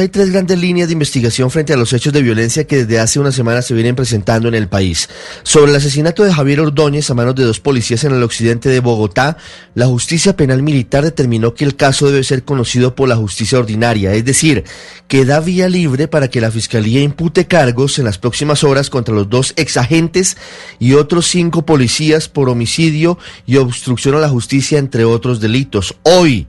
Hay tres grandes líneas de investigación frente a los hechos de violencia que desde hace una semana se vienen presentando en el país. Sobre el asesinato de Javier Ordóñez a manos de dos policías en el occidente de Bogotá, la justicia penal militar determinó que el caso debe ser conocido por la justicia ordinaria, es decir, que da vía libre para que la fiscalía impute cargos en las próximas horas contra los dos exagentes y otros cinco policías por homicidio y obstrucción a la justicia, entre otros delitos. Hoy,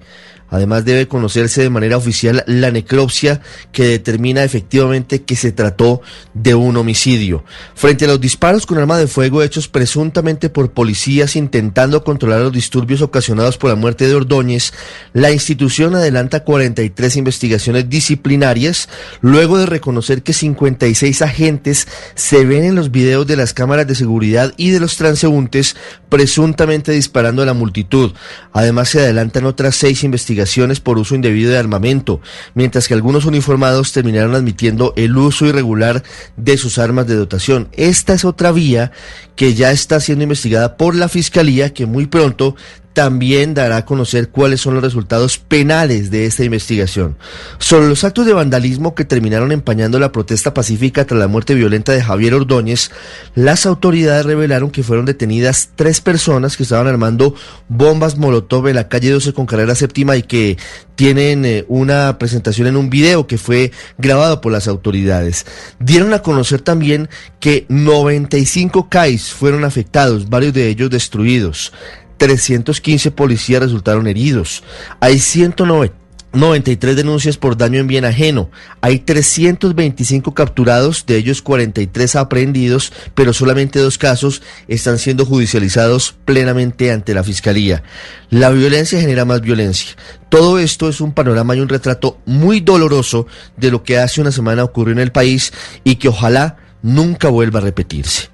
Además debe conocerse de manera oficial la necropsia que determina efectivamente que se trató de un homicidio. Frente a los disparos con arma de fuego hechos presuntamente por policías intentando controlar los disturbios ocasionados por la muerte de Ordóñez, la institución adelanta 43 investigaciones disciplinarias luego de reconocer que 56 agentes se ven en los videos de las cámaras de seguridad y de los transeúntes presuntamente disparando a la multitud. Además se adelantan otras seis investigaciones por uso indebido de armamento, mientras que algunos uniformados terminaron admitiendo el uso irregular de sus armas de dotación. Esta es otra vía que ya está siendo investigada por la Fiscalía, que muy pronto también dará a conocer cuáles son los resultados penales de esta investigación. Sobre los actos de vandalismo que terminaron empañando la protesta pacífica tras la muerte violenta de Javier Ordóñez, las autoridades revelaron que fueron detenidas tres personas que estaban armando bombas Molotov en la calle 12 con carrera séptima y que tienen eh, una presentación en un video que fue grabado por las autoridades. Dieron a conocer también que 95 CAIs fueron afectados, varios de ellos destruidos. 315 policías resultaron heridos. Hay 193 denuncias por daño en bien ajeno. Hay 325 capturados, de ellos 43 aprehendidos, pero solamente dos casos están siendo judicializados plenamente ante la Fiscalía. La violencia genera más violencia. Todo esto es un panorama y un retrato muy doloroso de lo que hace una semana ocurrió en el país y que ojalá nunca vuelva a repetirse.